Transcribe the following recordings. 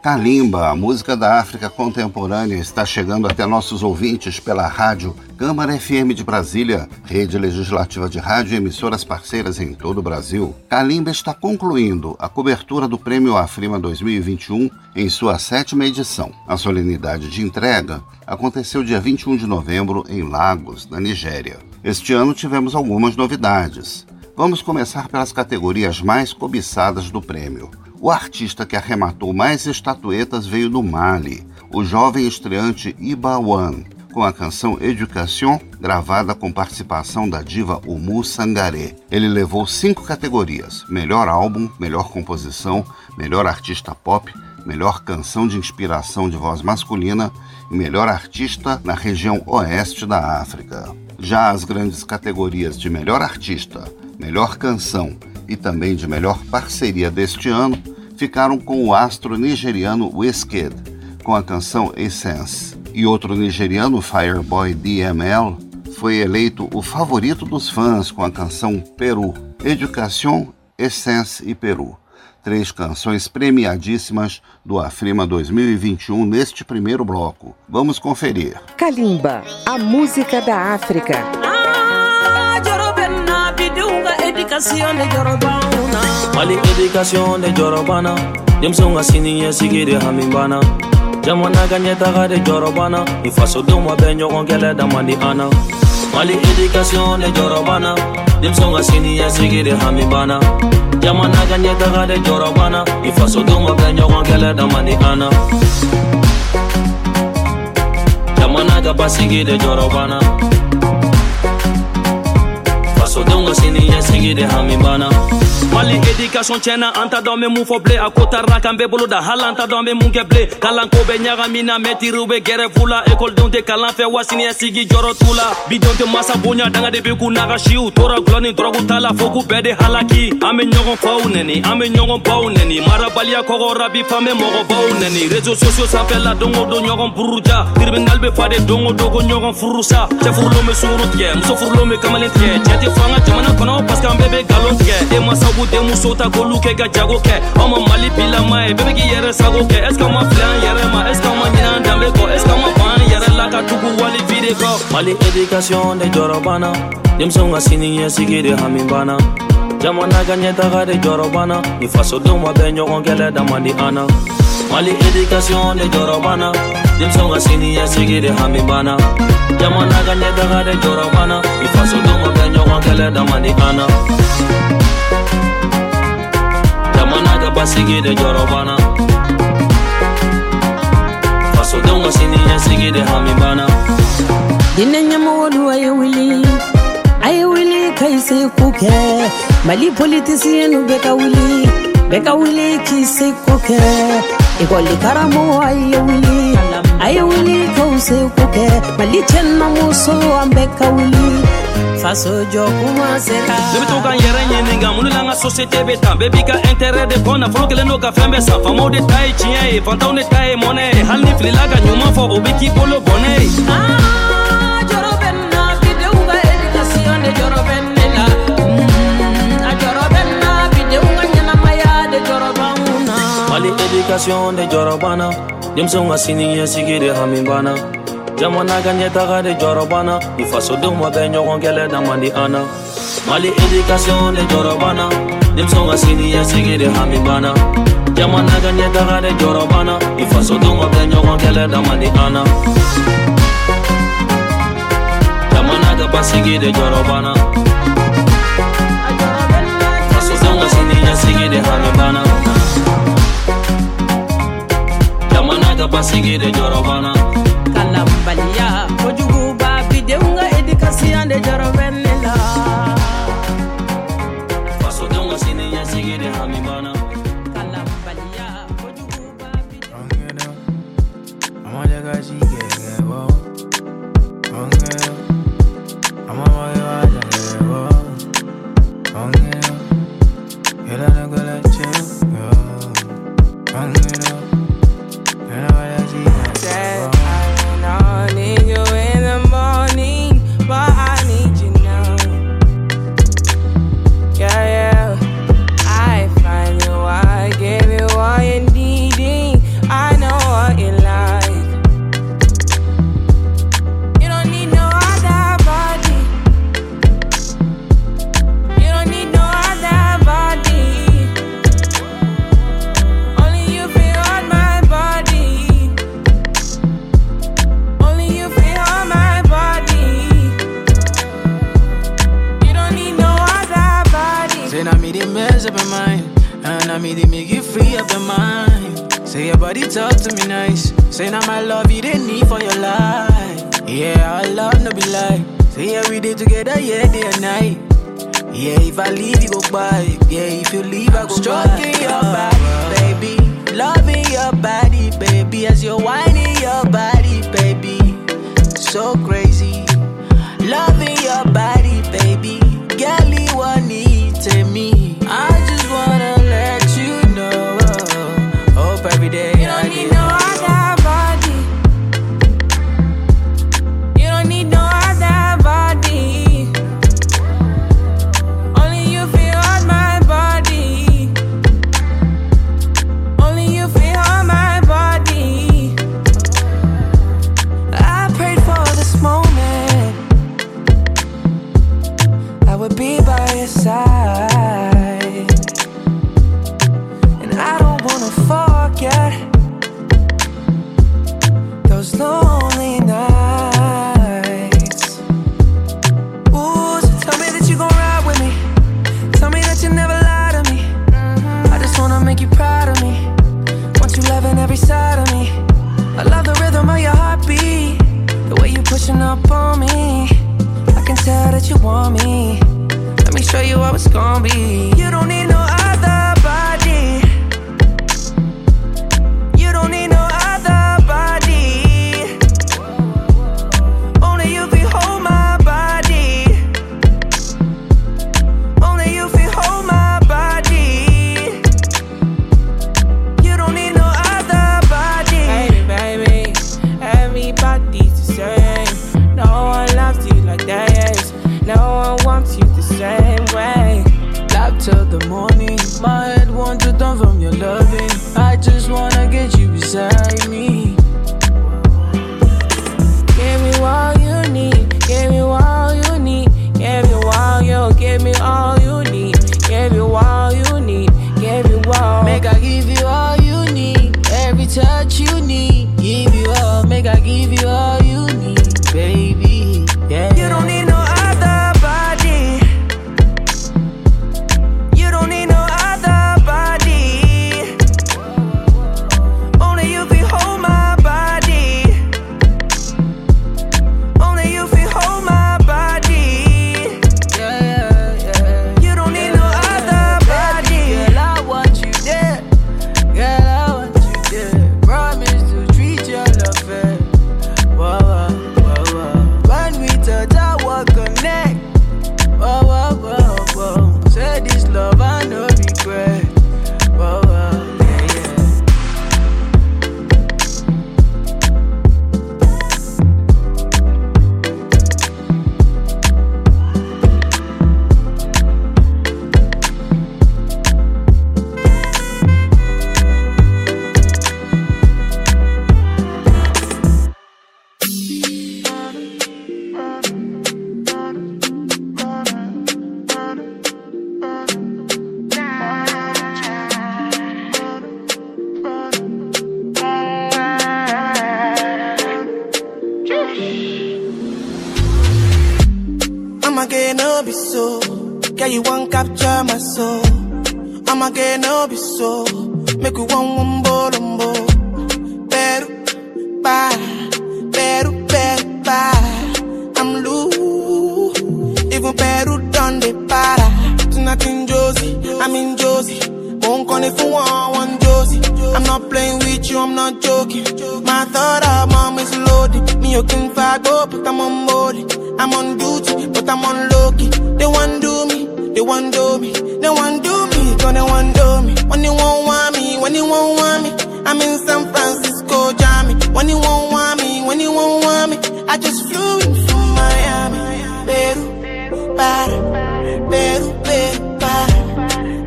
Kalimba, a música da África contemporânea, está chegando até nossos ouvintes pela rádio Câmara FM de Brasília, rede legislativa de rádio e emissoras parceiras em todo o Brasil. Kalimba está concluindo a cobertura do Prêmio Afrima 2021 em sua sétima edição. A solenidade de entrega aconteceu dia 21 de novembro em Lagos, na Nigéria. Este ano tivemos algumas novidades. Vamos começar pelas categorias mais cobiçadas do prêmio. O artista que arrematou mais estatuetas veio do Mali, o jovem estreante Iba One, com a canção Education, gravada com participação da diva Umu Sangaré. Ele levou cinco categorias: melhor álbum, melhor composição, melhor artista pop, melhor canção de inspiração de voz masculina e melhor artista na região oeste da África. Já as grandes categorias de melhor artista, melhor canção e também de melhor parceria deste ano ficaram com o astro nigeriano Wizkid, com a canção Essence. E outro nigeriano, Fireboy DML, foi eleito o favorito dos fãs com a canção Peru, Educação, Essence e Peru. Três canções premiadíssimas do Afrima 2021 neste primeiro bloco. Vamos conferir. Kalimba, a música da África. Ah! Jorobana mali education de jorobana. Denmisɛnw ka sini ɲɛsigi de hami banna jamana ka ɲɛtaga de jɔrɔbana i fasodenw ma bɛɛ ɲɔgɔn kɛlɛ dama di an na mali education de jɔrɔbana denmisɛnw ka sini ɲɛsigi de hami banna jamana ka ɲɛtaga de jɔrɔbana i fasodenw ma bɛɛ ɲɔgɔn kɛlɛ dama di an na jamana ka basigi de jɔrɔbana fasodenw ka sini ɲɛsigi de hami banna mali edikasɔn tiɲɛna an ta dɔn be mun fɔ bilen a ko tarila kan bɛɛ bolo hali an ta dɔn be mun kɛ bilen kalanko bɛ ɲagamina mɛtiriw be gɛrɛfu la ekɔlidenw tɛ kalan fɛ wa siniɲɛsigi jɔrɔ t'u la bidenw tɛ masa bonya danga de be k'u n'a ka siw tora gulɔ ni dɔrɔgu ta la fo k'u bɛɛ de halaki. An be ɲɔgɔn faw nɛni an be ɲɔgɔn baw nɛni marabaliya kɔgɔra bi fan be mɔgɔbaw nɛni rezo sosiyo sanfɛ la don ɲɔgɔn buruja tribinal be fa de don ko ɲɔgɔn furusa cɛ furulon be sunguru tigɛ muso furulon be kamalen tigɛ cɛ tɛ fɔ an ka jamana kɔnɔ paske an bɛɛ be galon tigɛ denmasaw b'u denmuso ta k'olu kɛ ka jago kɛ ma mali bilama ye bɛɛ be k'i yɛrɛ sago kɛ est ma filɛ an yɛrɛ ma est ce ma ɲinɛ an danbe kɔ ma ban an la ka tugu wali vide kɔ mali edikasiɔn de jɔrɔ banna denmisɛnw ka sini ɲɛsigi de hami banna jamana ka ɲɛtaga de jɔrɔ banna ni fasodenw ma bɛɛ ɲɔgɔn kɛlɛ dama di an mali edikasiɔn de jɔrɔ banna denmisɛnw ka sini ɲɛsigi de hami banna jamana ka ɲɛtaga de jɔrɔ banna ni fasodenw ma bɛɛ ɲɔgɔn kɛlɛ dama di an ka basigi de jɔrɔbana fasodenw ka sini ɲɛsigi de hami dinɛ ɲɛmɔgɔlu a ye wuli a ye wuli ka i se ko kɛ mali politisiyɛnu bɛ ka wuli bɛɛ ka wuli k'i se ko kɛ ekɔli karamɔgɔ a ye wuli a ye wuli k'aw se ko kɛ mali cɛnnamuso an bɛɛ ka wuli faso jɔ kuma sera ne be to ka n yɛrɛ ɲininga mun la n ka sosiyete be tan bɛɛ b'i ka intɛrɛ de kɔ nafolo kelen do ka fɛn bɛɛ san famaw de ta ye tiɲɛ ye fantanw de ta ye mɔnɛ ye hali ni filila ka ɲuman fɔ o be k'i bolo bɔnɛ ye Ah, jɔrɔ bɛ n na bidenw ka edikasiɔn de jɔrɔ bɛ ne la Mm, a jɔrɔ bɛ n na bidenw ka ɲɛnamaya de jɔrɔ b'anw na mali edikasiɔn de jɔrɔ banna denmisɛnw ka sini ɲɛsigi de hami banna jamana ka ɲɛtaga de jɔrɔ banna i fasodenw ma bɛɛ ɲɔgɔn kɛlɛ daman di an na mali edikasiɔn de jɔrɔ banna denmisɛnw ka sini ɲɛsigi de hami banna jamana ka ɲɛtaga de jɔrɔ banna i fasodenw ma bɛɛ ɲɔgɔn kɛlɛ daman di an na jamana ka basigi de jɔrɔ banna fasodenw ka sini ɲɛsigi de hami banna jamana ka basigi de jɔrɔ banna But you go back, the unga education, the jar together, yeah day and night. Yeah, if I leave you go by. Yeah, if you leave I go Stroking by. your body, baby. Loving your body, baby. As you're whining your body, baby. So crazy. You won't capture my soul. I'ma get no be so. Make we one one bolombo. Peru, pa, Peru, Peru, pa. I'm loose. Even Peru done the para. Tonight in Josie, I'm in Josie. Won't call it for one, one Josie. I'm not playing with you, I'm not joking. My thought of mom is loaded. Me, you can fag up, but I'm on board. When you won't want me, when you won't want me, I'm in San Francisco, Jammy. When you won't want me, when you won't want me, I just flew in from Miami, Peru, para, Peru, Peru, para.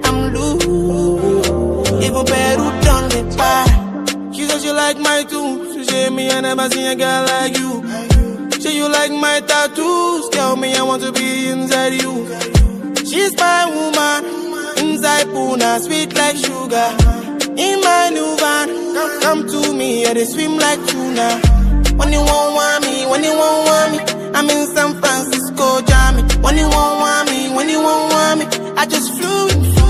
I'm loose, even Peru done the para. She said she like my too, she said me I never seen a girl like you. Say you like my tattoos, tell me I want to be inside you. She's my woman, inside Puna, sweet like sugar. In my new van, come, come to me, yeah, they swim like tuna. When you won't want me, when you won't want me, I'm in San Francisco, Jammy. When you won't want me, when you won't want me, I just flew in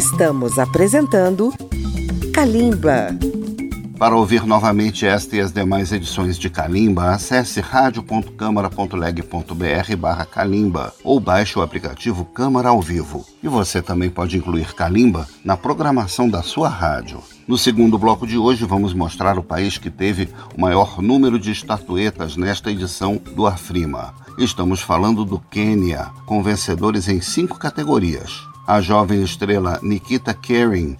Estamos apresentando Kalimba. Para ouvir novamente esta e as demais edições de Kalimba, acesse radio.câmara.leg.br barra Kalimba ou baixe o aplicativo Câmara ao Vivo. E você também pode incluir Kalimba na programação da sua rádio. No segundo bloco de hoje, vamos mostrar o país que teve o maior número de estatuetas nesta edição do Afrima. Estamos falando do Quênia, com vencedores em cinco categorias a jovem estrela Nikita Kering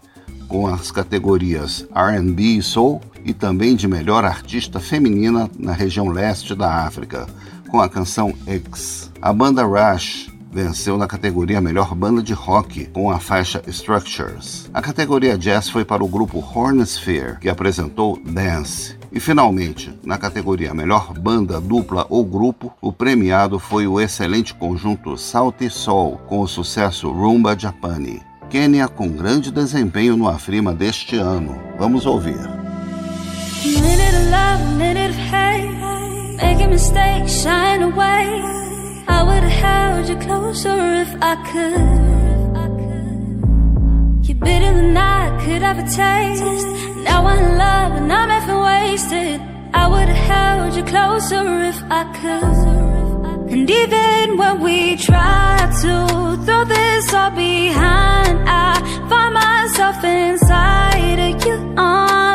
com as categorias R&B e Soul e também de melhor artista feminina na região leste da África, com a canção X. A banda Rush venceu na categoria Melhor Banda de Rock com a faixa Structures. A categoria Jazz foi para o grupo Hornsphere, que apresentou Dance. E finalmente, na categoria Melhor Banda, Dupla ou Grupo, o premiado foi o excelente conjunto Salty Soul com o sucesso Rumba Japani. Quênia com grande desempenho no Afrima deste ano. Vamos ouvir. You're bitter than I could ever taste. Now I'm in love and I'm effing wasted. I would've held you closer if I could. And even when we try to throw this all behind, I find myself inside of you. arms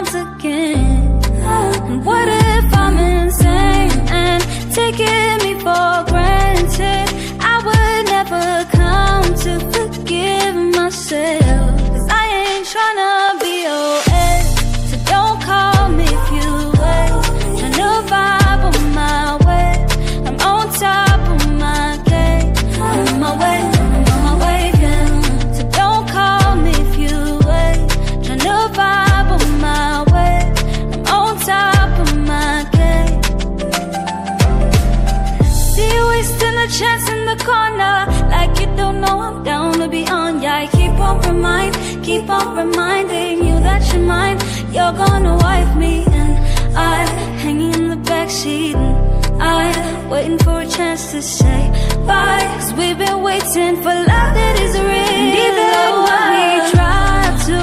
keep on reminding you that you're mine. You're gonna wife me, and I hanging in the backseat. And I waiting for a chance to say bye. Cause we've been waiting for love that is real. And even when we try to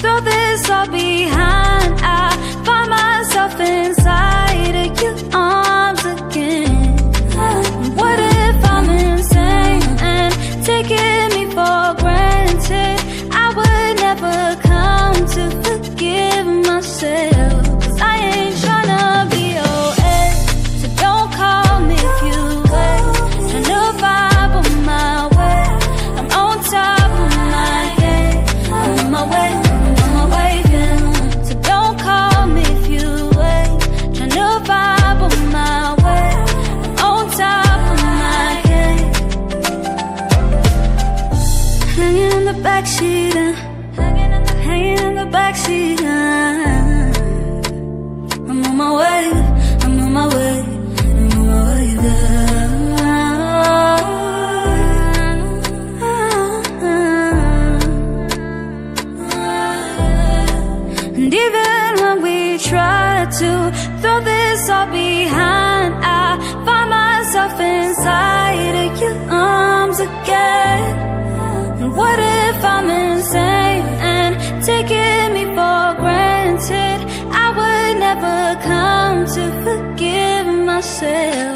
throw this all behind, yourself.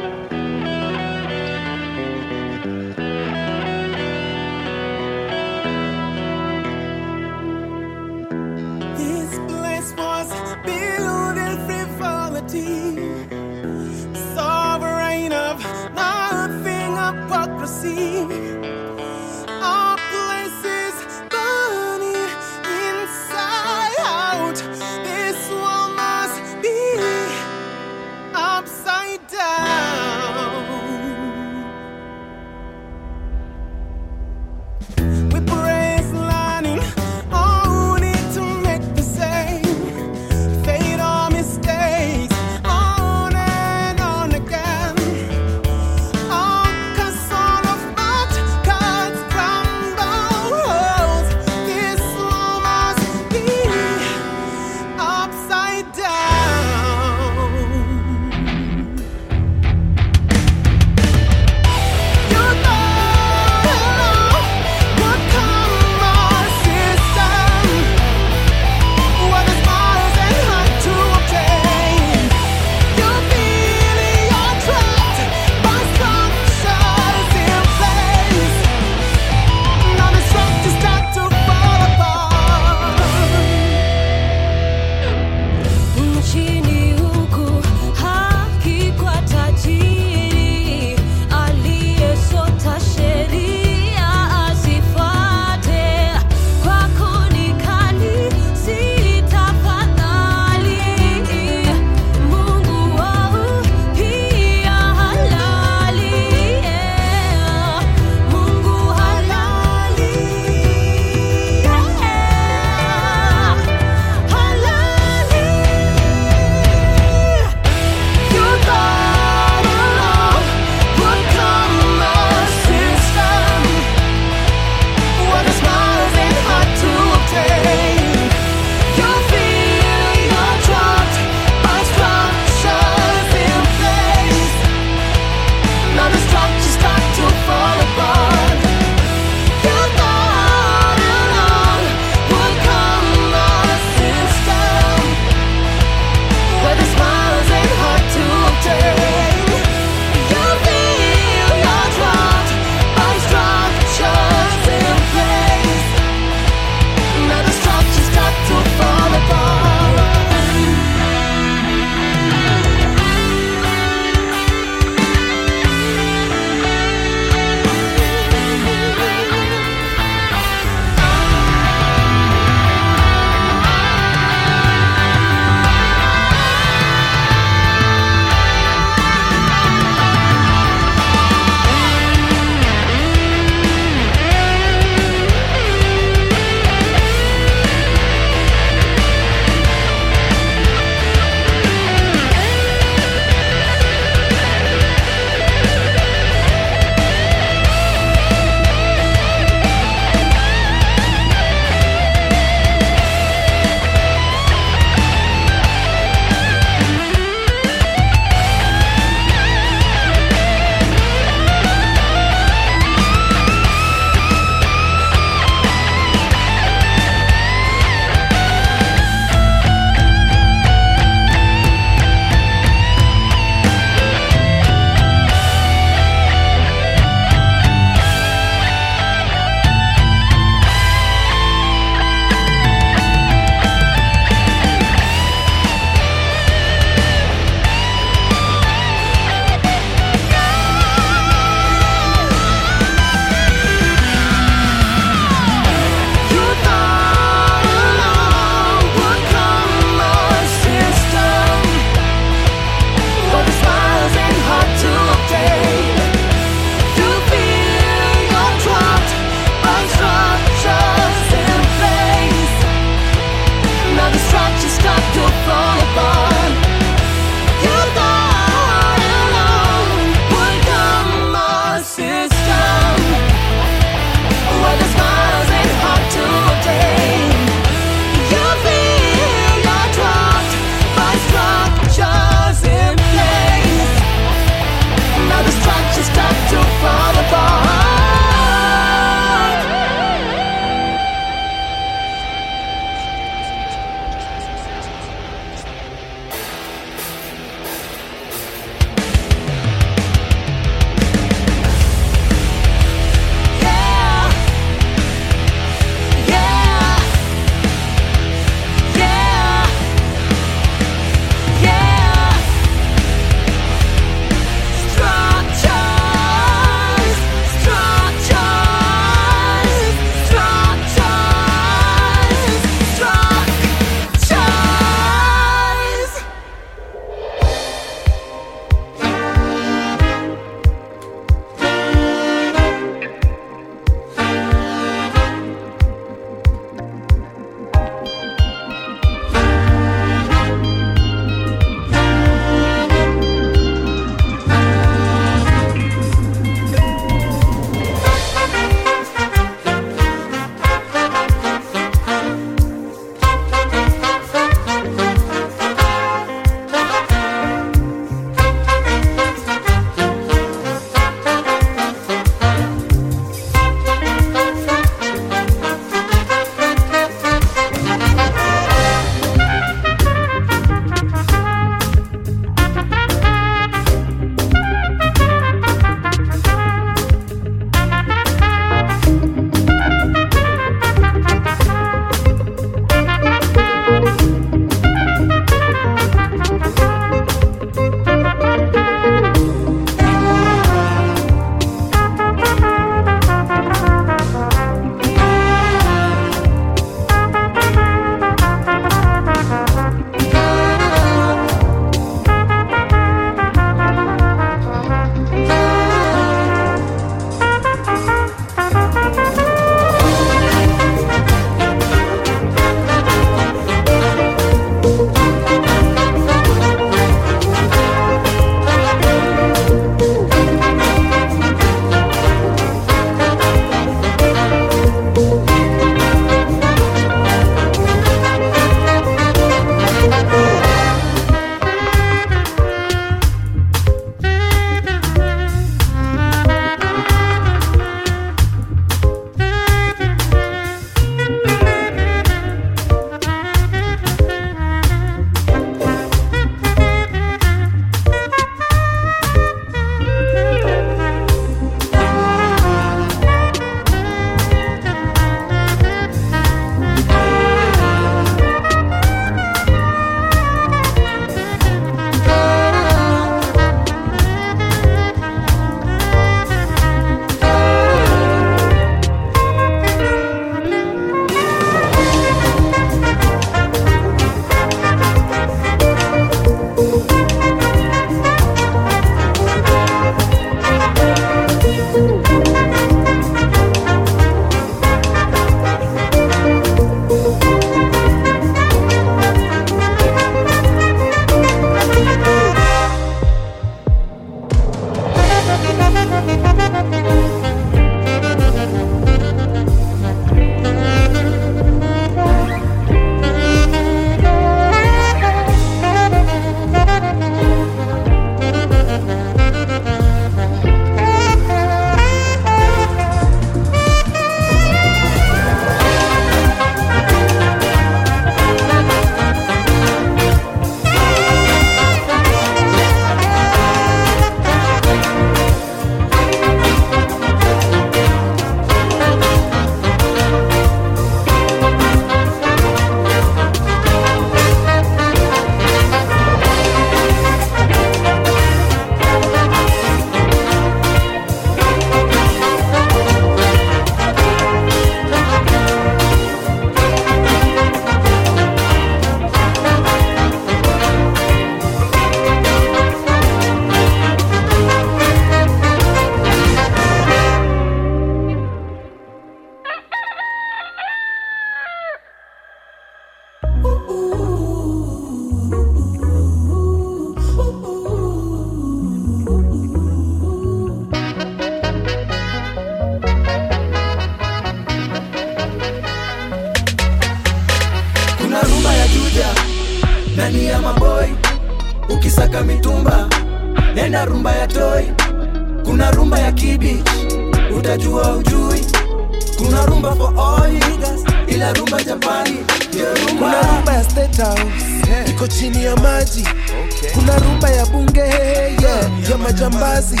Majambazi.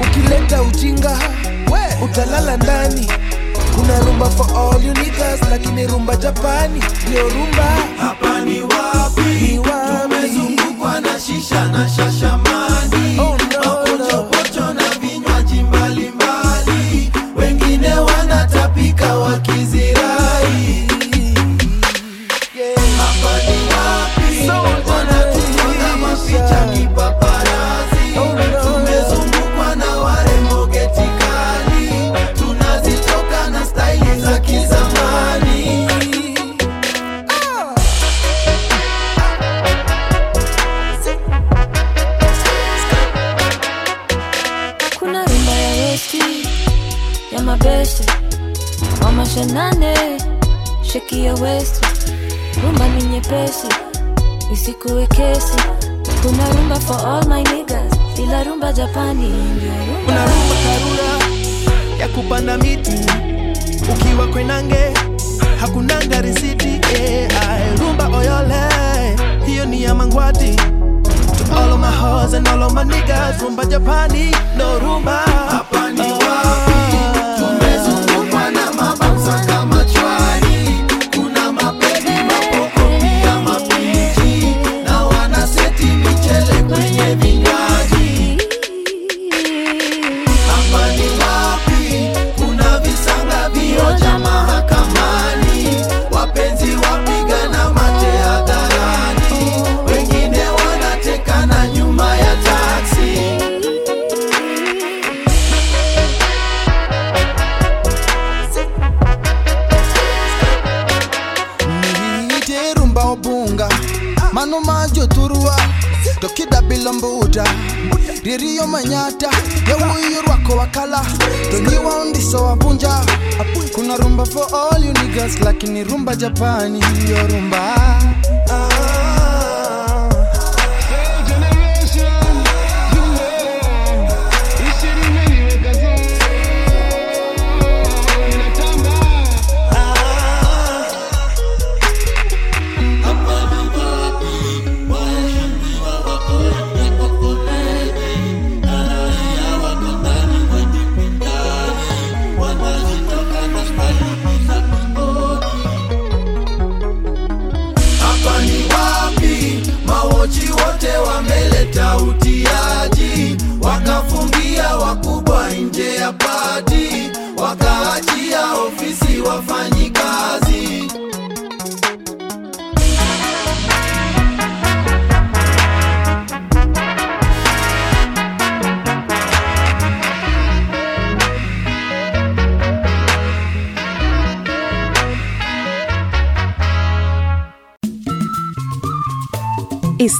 Ukileta ujinga utalala ndani. Kuna rumba for all you niggas lakini rumba japani. Ndio rumba. Hapa ni wapi? Ni wapi? tumezungukwa na shisha na shashamani. Oh, sheki ya westi rumba ni nyepesi isikuwe kesi. Kuna rumba for all my niggas ila rumba japani. Ndio rumba kuna rumba karura ya kupanda miti. Ukiwa kwenange hakunanga risiti yeah. rumba oyole hiyo ni ya mangwati. To all of my hoes and all of my niggas rumba japani. No rumba. Hapa ni ririyo manyata yewuyu rwako wakala tonyiwa undiso wavunja kuna rumba for all you niggas lakini rumba japani yo rumba. Hapa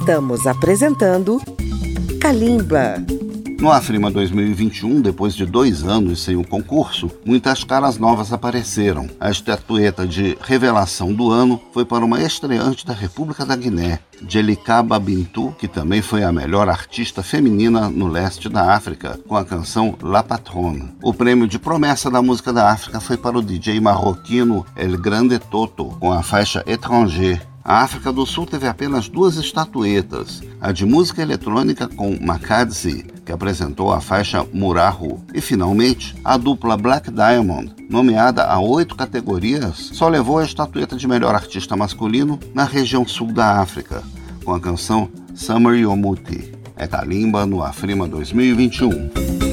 Estamos apresentando Kalimba. No Afrima 2021, depois de dois anos sem o concurso, muitas caras novas apareceram. A estatueta de revelação do ano foi para uma estreante da República da Guiné, Jelikaba Bintu, que também foi a melhor artista feminina no leste da África, com a canção La Patronne. O prêmio de promessa da música da África foi para o DJ marroquino El Grande Toto, com a faixa Étranger, a África do Sul teve apenas duas estatuetas, a de música eletrônica com Makadzi, que apresentou a faixa Murahu, e finalmente a dupla Black Diamond, nomeada a oito categorias, só levou a estatueta de melhor artista masculino na região sul da África, com a canção Summer Yomuti. É Kalimba no Afrima 2021.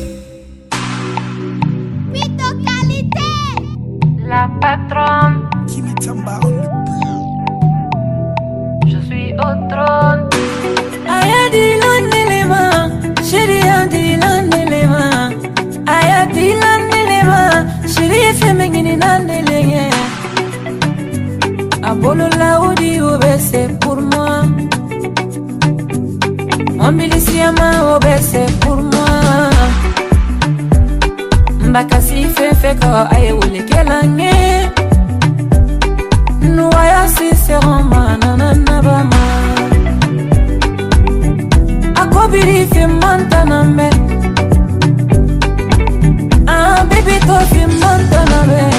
Ombilisiama Obe, c'est pour moi. Mbakasi fefe ko aye wule kelange. Nuwaya si seroma nanana bama. biri fi mantana me Ah baby to fi mantana me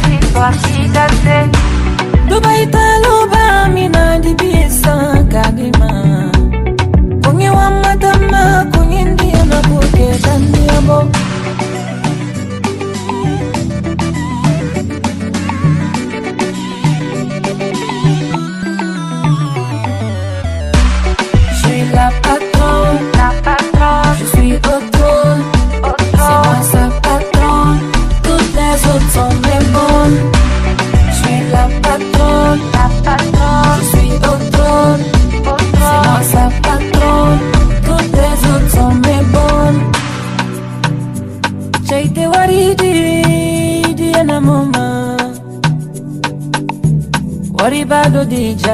Dubai, Taluba, Mina, DBS, Kadim.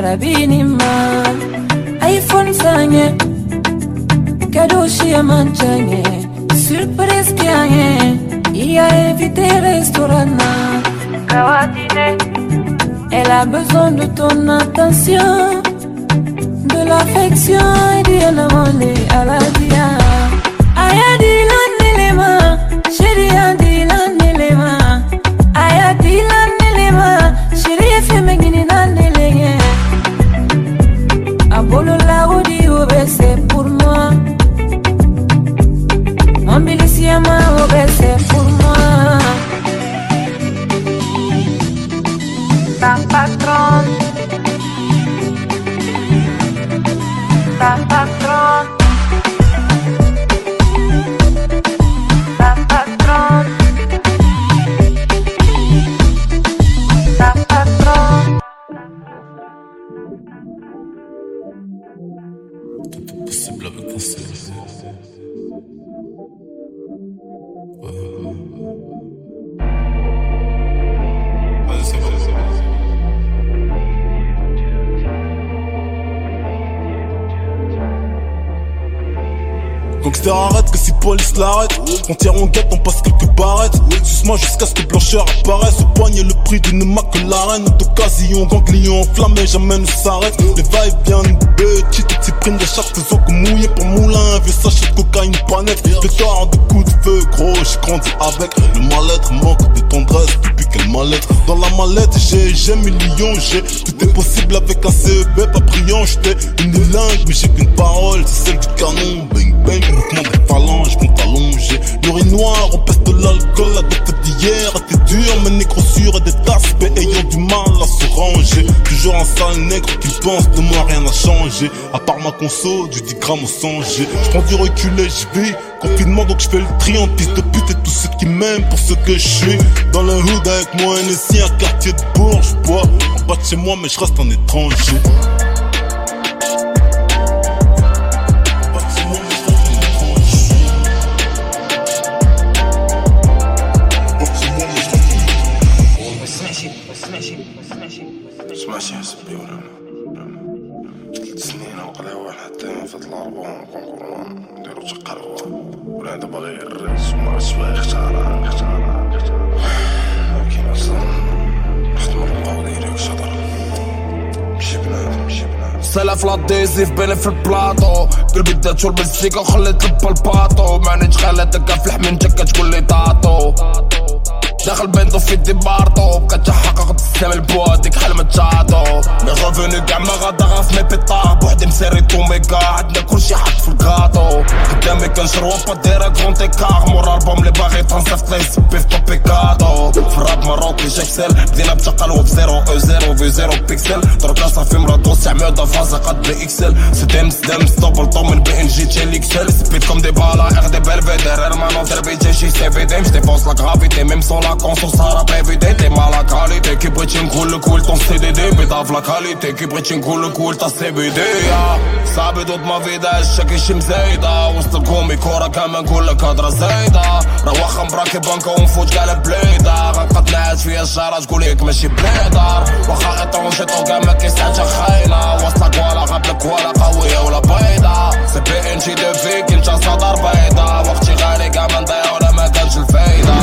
that I be possible avec Gangster arrête que si police l'arrête. On tire en guette, on passe quelques barrettes. Suce-moi jusqu'à ce que blancheur apparaisse. Au poignet le prix d'une McLaren D'occasion, ganglion enflammé, jamais ne s'arrête Les va-et-vient de petits Toutes ces primes de chaque faisant que mouiller pour moulin. Vieux sachet de cocaïne pas net De tard de coups de feu gros J'ai grandi avec. Le mal-être Manque de tendresse depuis quel mal-être Dans la mallette j'ai, j'ai millions J'ai, tout est possible avec un CEB Pas brillant, j'étais une langue Mais j'ai qu'une parole, c'est celle du canon. Bang bang, mouvement des phalanges, compte allongé L'urinoir, on pèse de l'alcool La date d'hier. Était dure Mais négro sûr et des aspects ayant du mal à se ranger. Toujours un sale nègre qui pense de moi rien n'a changé. À part ma conso, du 10 grammes au 100 G. J'prends du recul et j'vis Confinement donc j'fais le tri en piste de pute Et tous ceux qui m'aiment pour ce que je suis. Dans le hood avec moi NSI, un quartier de bourgeois En bas de chez moi mais je reste un étranger سلاف لاديزيف بين في البلاطو. قلبي درت المزيكا وخليت لبا مانيش معنيتش دكا في الحميم كتقول لي طاطو. داخل بينضو في دي بارطو بقيت تحقق تسلم البواديك حلم تشاطو مي غافوني كاع ما غادا غاف مي بيطار. بوحدي مسيري طوميكا عندنا كلشي حط في الكاطو قدامي كنشرو با دايرة كونت ايكار مور ألبوم لي باغي تنصيفط لي سبي في توبي كادو في الراب مروكي جاكسل بدينا بتقلو بزيرو أو زيرو في زيرو بيكسل. دركا صافي مرادو استعمال فازا قد بي إكسل. سدام سدام ستوب طوم من بي إن جي تشيل اكسل سبيت كوم دي بالا ار دي بلفيدر. ارمانو دربي جي سي في دي مش ديبونس لا غرافيتي ميم سون لا conscience à la PVD T'es mal à qualité Qui bridging cool cool ton CDD Bédave la qualité. Qui bridging cool cool ta CBD سابد ما في ده الشكل شم زايدة وسط القوم كورة كمان كل كادرة زايدة روخ مراكب بنكة ونفوت قلب بليدة غنقتلعش فيها الشارع تقول لك ماشي بليدر واخا غيطون وشيطو كاع ما كيسعدش خاينة وسطك ولا قبلك ولا قوية ولا بيضة سي بي ان جي دو فيك انت صدر بيضة وقتي غالي كاع ما نضيع ولا ما كانش الفايدة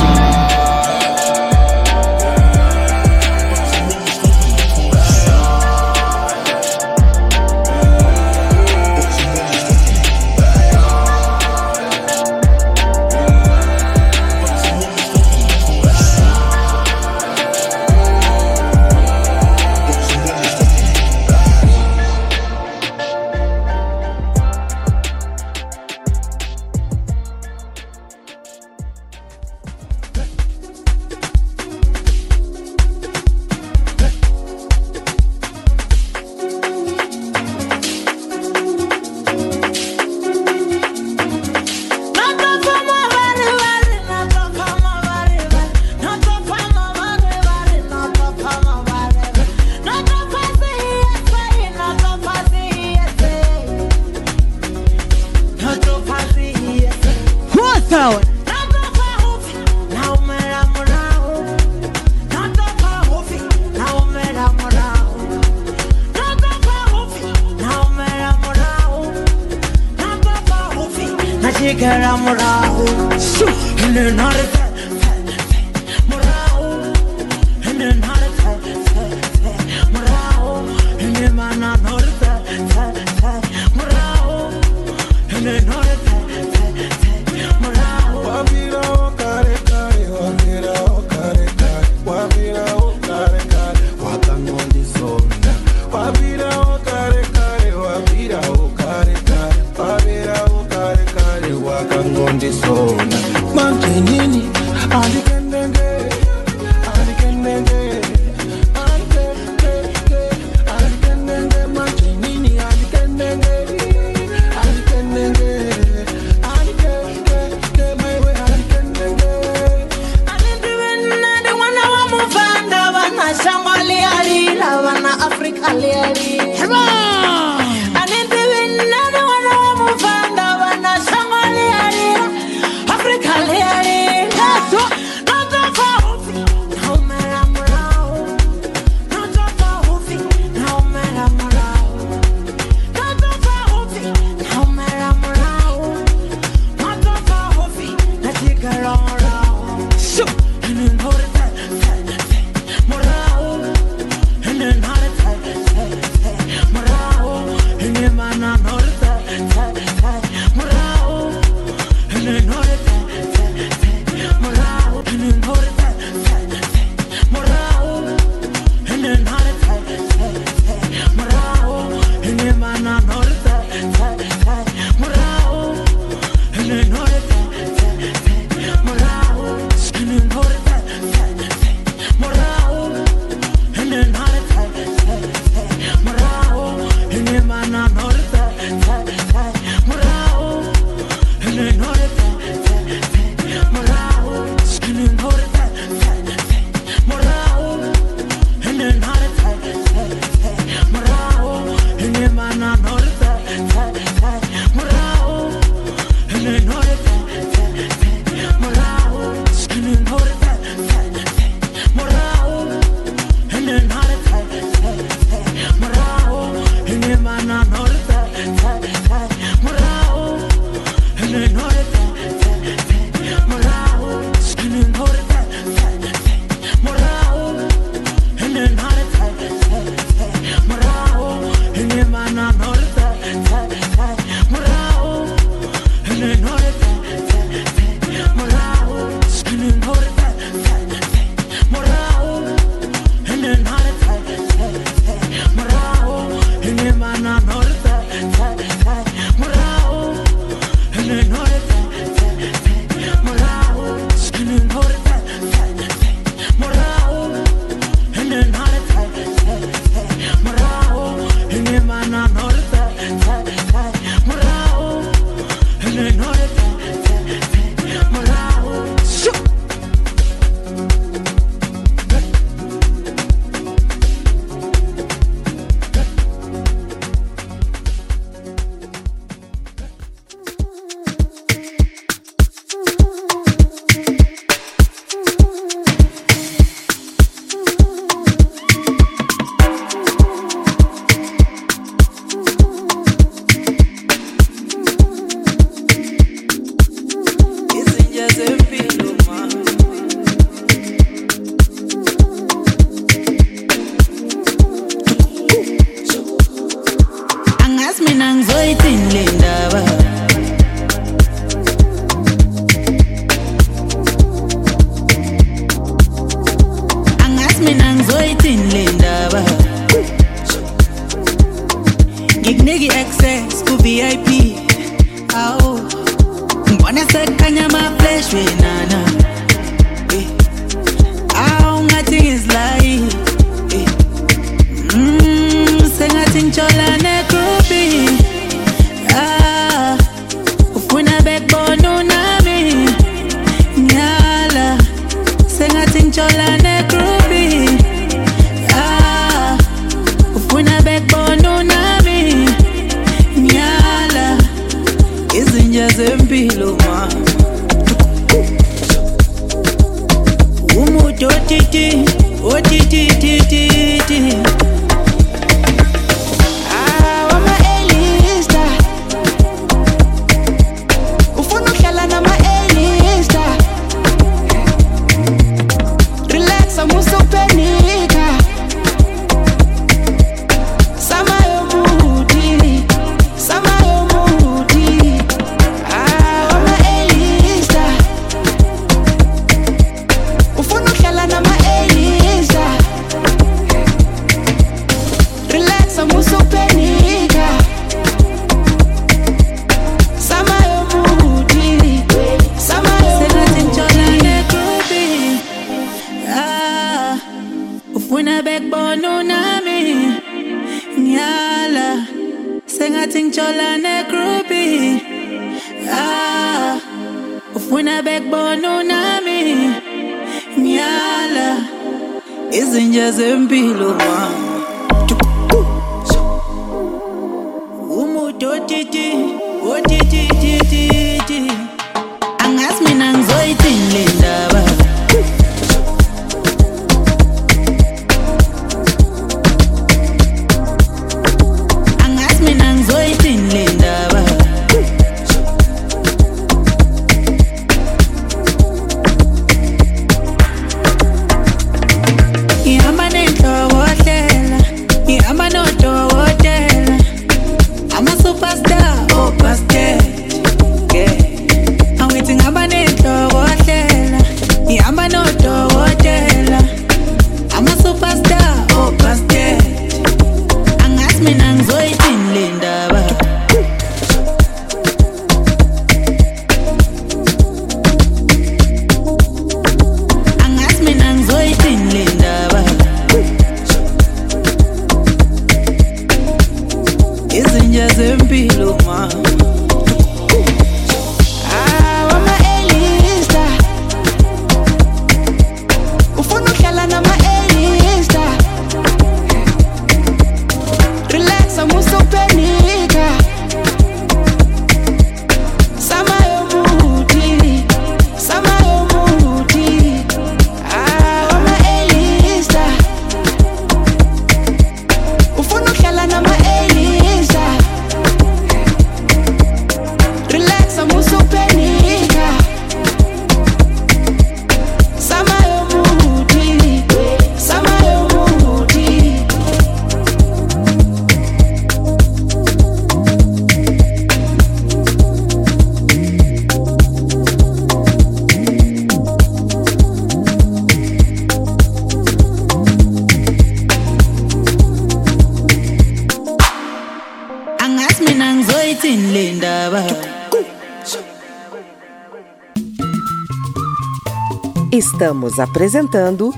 Estamos apresentando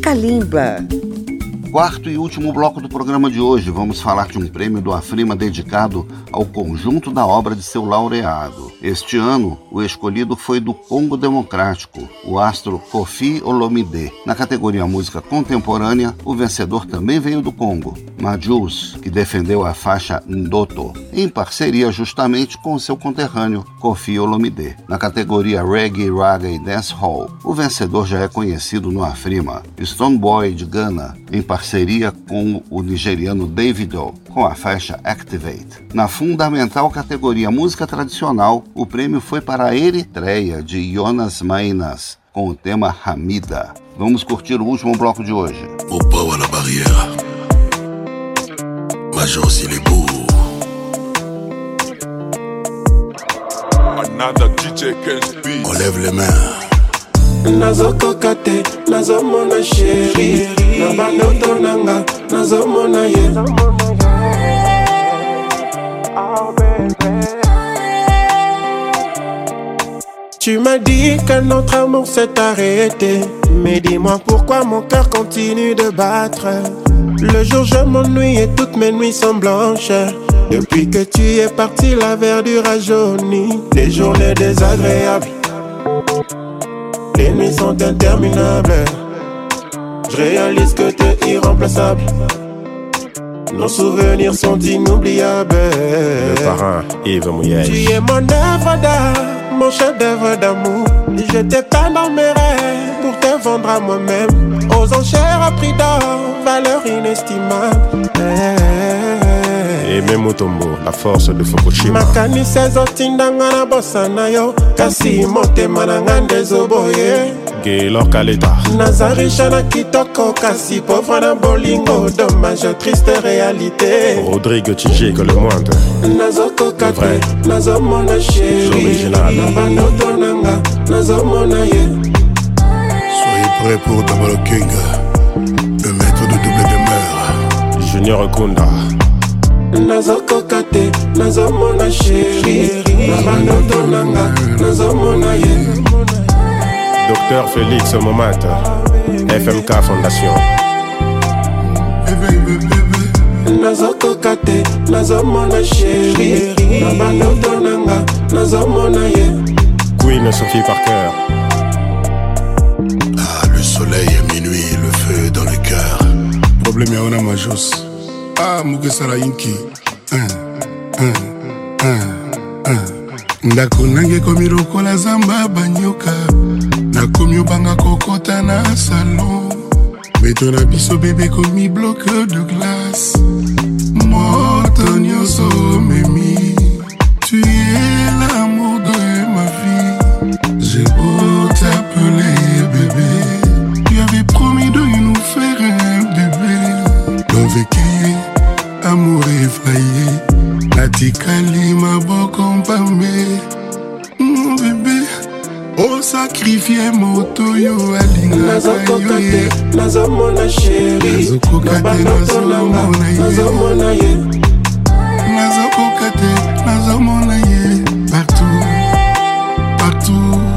Kalimba. Quarto e último bloco do programa de hoje, vamos falar de um prêmio do Afrima dedicado ao conjunto da obra de seu laureado. Este ano, o escolhido foi do Congo Democrático, o astro Kofi Olomide. Na categoria Música Contemporânea, o vencedor também veio do Congo, Majus, que defendeu a faixa Ndoto, em parceria justamente com seu conterrâneo Kofi Olomide. Na categoria Reggae, Raga e Dancehall, o vencedor já é conhecido no Afrima, Stone Boy de Ghana, em parceria com o nigeriano Davido, com a faixa Activate. Na fundamental categoria Música Tradicional, o prêmio foi para a Eritreia de Jonas Mainas, com o tema Hamida. Vamos curtir o último bloco de hoje. Au power la barrière. Major s'il est beau. Another DJ Ken's beat. On lève les mains. nazokoka te nazomona sheri na bandoto nanga nazomona ye Tu m'as dit que notre amour s'est arrêté. Mais dis-moi pourquoi mon cœur continue de battre. Le jour je m'ennuie et toutes mes nuits sont blanches. Depuis que tu es parti, la verdure a jauni. Des journées désagréables. Les nuits sont interminables. Je réalise que t'es irremplaçable. Nos souvenirs sont inoubliables. Le parrain Yves. Tu es mon œuvre d'art, mon chef-d'œuvre d'amour. Je t'ai peint dans mes rêves pour te vendre à moi-même. Aux enchères à prix d'or, valeur inestimable. Et même Mutombo, la force de Fukushima. makanisi ezotindanga na bosa na yo kasi motema na nga nde ezoboye Gaylor Kaleta. naza riche na kitoko kasi pauvre na bolingo dommage triste réalité Rodrigue que le moindre. nazokoka te nazomona sheri na bandoto na nga nazomona ye Prêts pour Double King, le maître de double demeure. Junior Kunda. nazokoka te nazomona sheri na bandoto na nga nazomona ye Docteur Félix Momata. FMK Fondation. nazokoka te nazomona sheri na bandoto nazomona ye Queen Sophie Parker. Problème yaona majos. Ah, mukesala inki. Un, un, un, un. ndako nange ekomi lokola zamba banyoka nakomi obanga kokota na salon beto na biso bebe ekomi bloke de glace moto nyonso omemi tu amour effrayé natikali maboko mpambe. Mon bébé osakrifie moto yo alingaka ye nazomona sheri nazokoka na te bandoto nazomona ye. nazomona ye. Nazokoka te nazomona ye. Partout partout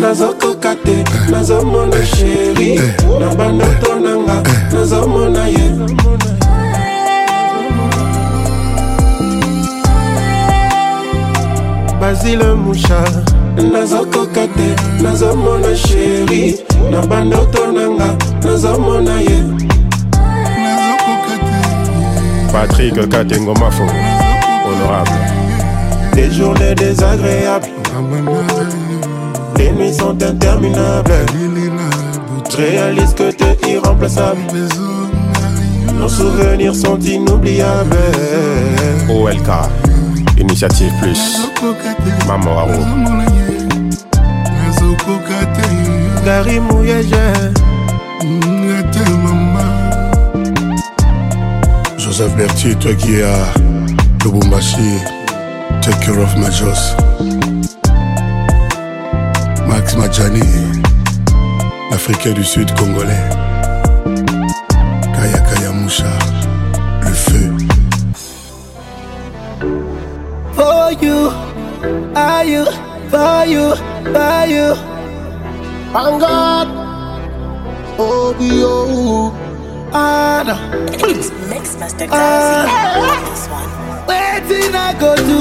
nazokoka te nazomona sheri na bandoto na nga nazomona ye basile musha nazokoka te nazomona sheri na bandoto na nga nazomona ye Patrick Katengo Mafo. Honorable. Des journées désagréables. Les nuits sont interminables. Je réalise que t'es irremplaçable. Nos souvenirs sont inoubliables. OLK. Initiative Plus. Maman Waro. gari mouyeje. Mama joseph bertier toi qui es à lubumbashi take care of majos max majani l'africain du sud congolais. Kaya kaya you, are you, for you, for you. On God, oh, be oh, Anna. Please mix Master Ah. this one. Waiting I go do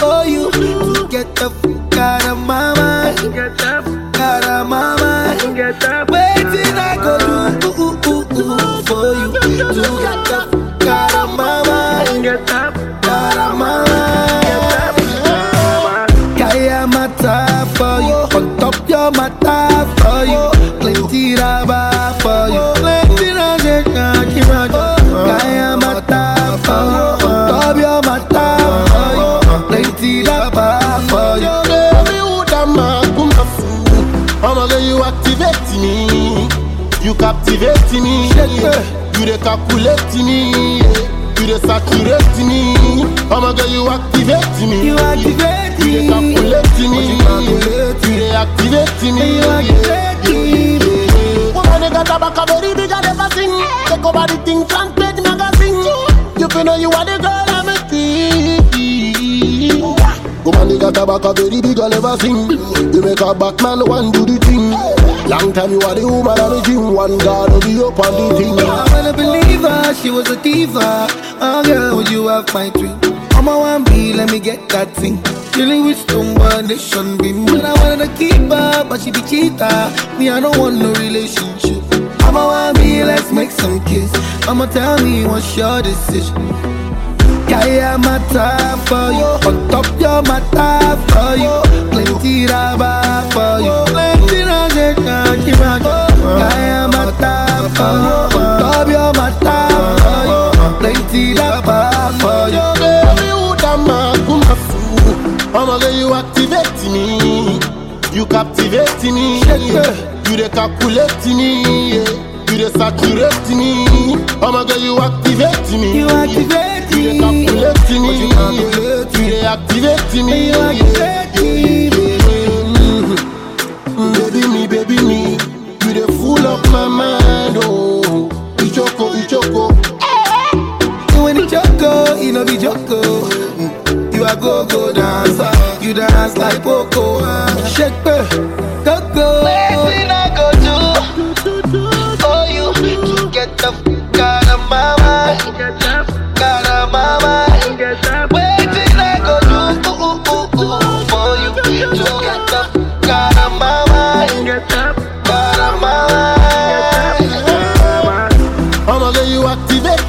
for you to get the fuck out of my mind. Get the fuck out of my mind. Get the Waiting I go You captivate me. You dey calculate me. You dey saturate me. I'ma get you activate me. You activate You dey calculate me. You dey activate me. You activate me. Woman, you got a back a very big and never sing. Take over the thing, front page magazine. You feel know you are the girl I'm a. Woman, you got a tabak a very big girl ever sing. You make a Batman one do the thing. Long time you are the woman on the gym. One God will be up on the thing. I wanna believe her, she was a diva. Oh girl, would you have my dream? I'm a one B, let me get that thing. Dealing with strong nation beam. But I wanted to keep her, but she be cheater. Me, I don't want no relationship. I'm a one B, let's make some kiss. I'ma tell me what's your decision. My time for you. On top, you're my time for you. Plenty rubber for you. Omole, you activate me, you captivate me, you dey calculate me, you dey saturate me. Omole, you activate me, you activate me, you dey calculate me, you dey activate me, you activate me. Baby me, baby me. You dey full up my mind. Oh, Ichoko, Ichoko. You the choco, you know be choco. Mm. You a go go dancer, you dance like Poco. Shake go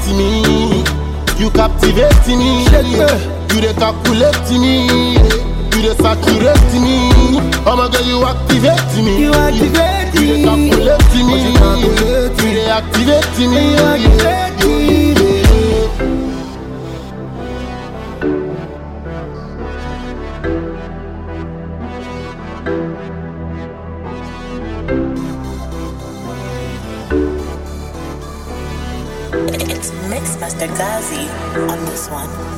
activate me. You captivate me. You dey calculate me. You dey saturate me. Oh I'ma you activate me. You activate You dey calculate me. You dey activate me. You activate me. On this one.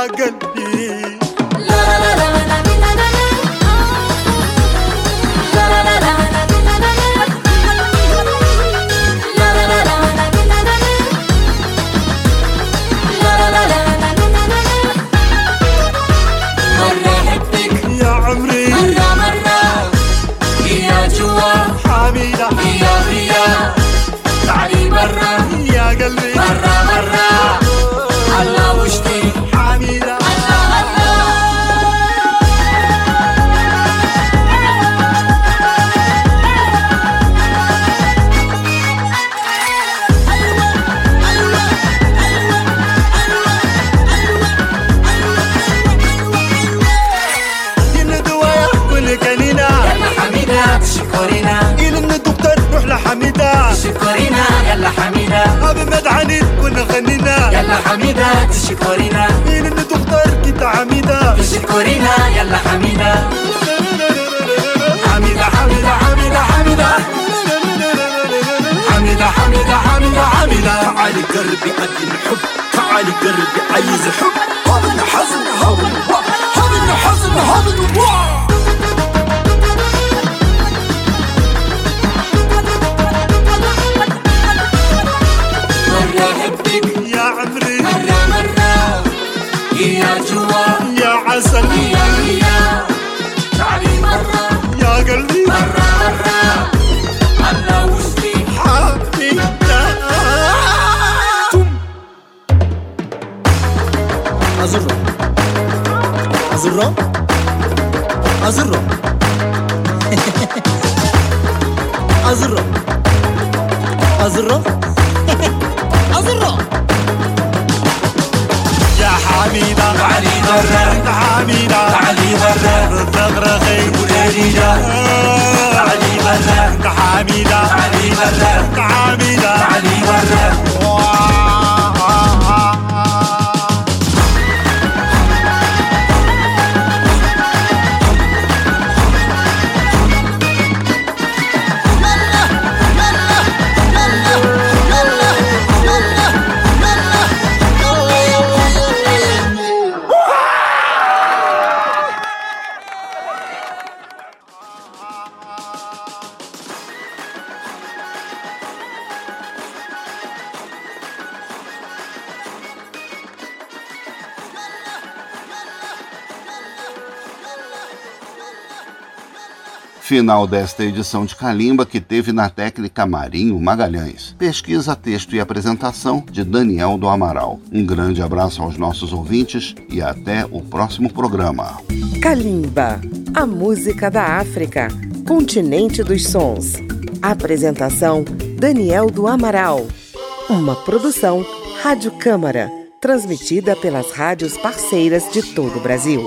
yaa تكون غنينا يلا حميدة تشكرينا إلى الدكتور كنت حميدة تشكرينا يلا حميدة. حميدة حميدة حميدة حميدة. حميدة حميدة حميدة حميدة. تعالي قربي أدي الحب. تعالي قربي عايز حب. هذا الحزن هذا مرة جوا يا عسل. يا يا تعالي مرة يا قلبي. مرة مرة الله وشفي حبي أزرة أزرة أزرة أزرة أزرة أزرة حميدة علي غرة حميدة علي غرة الزغرغي والأنيدة علي غرة حميدة علي غرة حميدة علي غرة Final desta edição de Calimba, que teve na técnica Marinho Magalhães. Pesquisa, texto e apresentação de Daniel do Amaral. Um grande abraço aos nossos ouvintes e até o próximo programa. Kalimba, a música da África, continente dos sons. Apresentação: Daniel do Amaral. Uma produção Rádio Câmara, transmitida pelas rádios parceiras de todo o Brasil.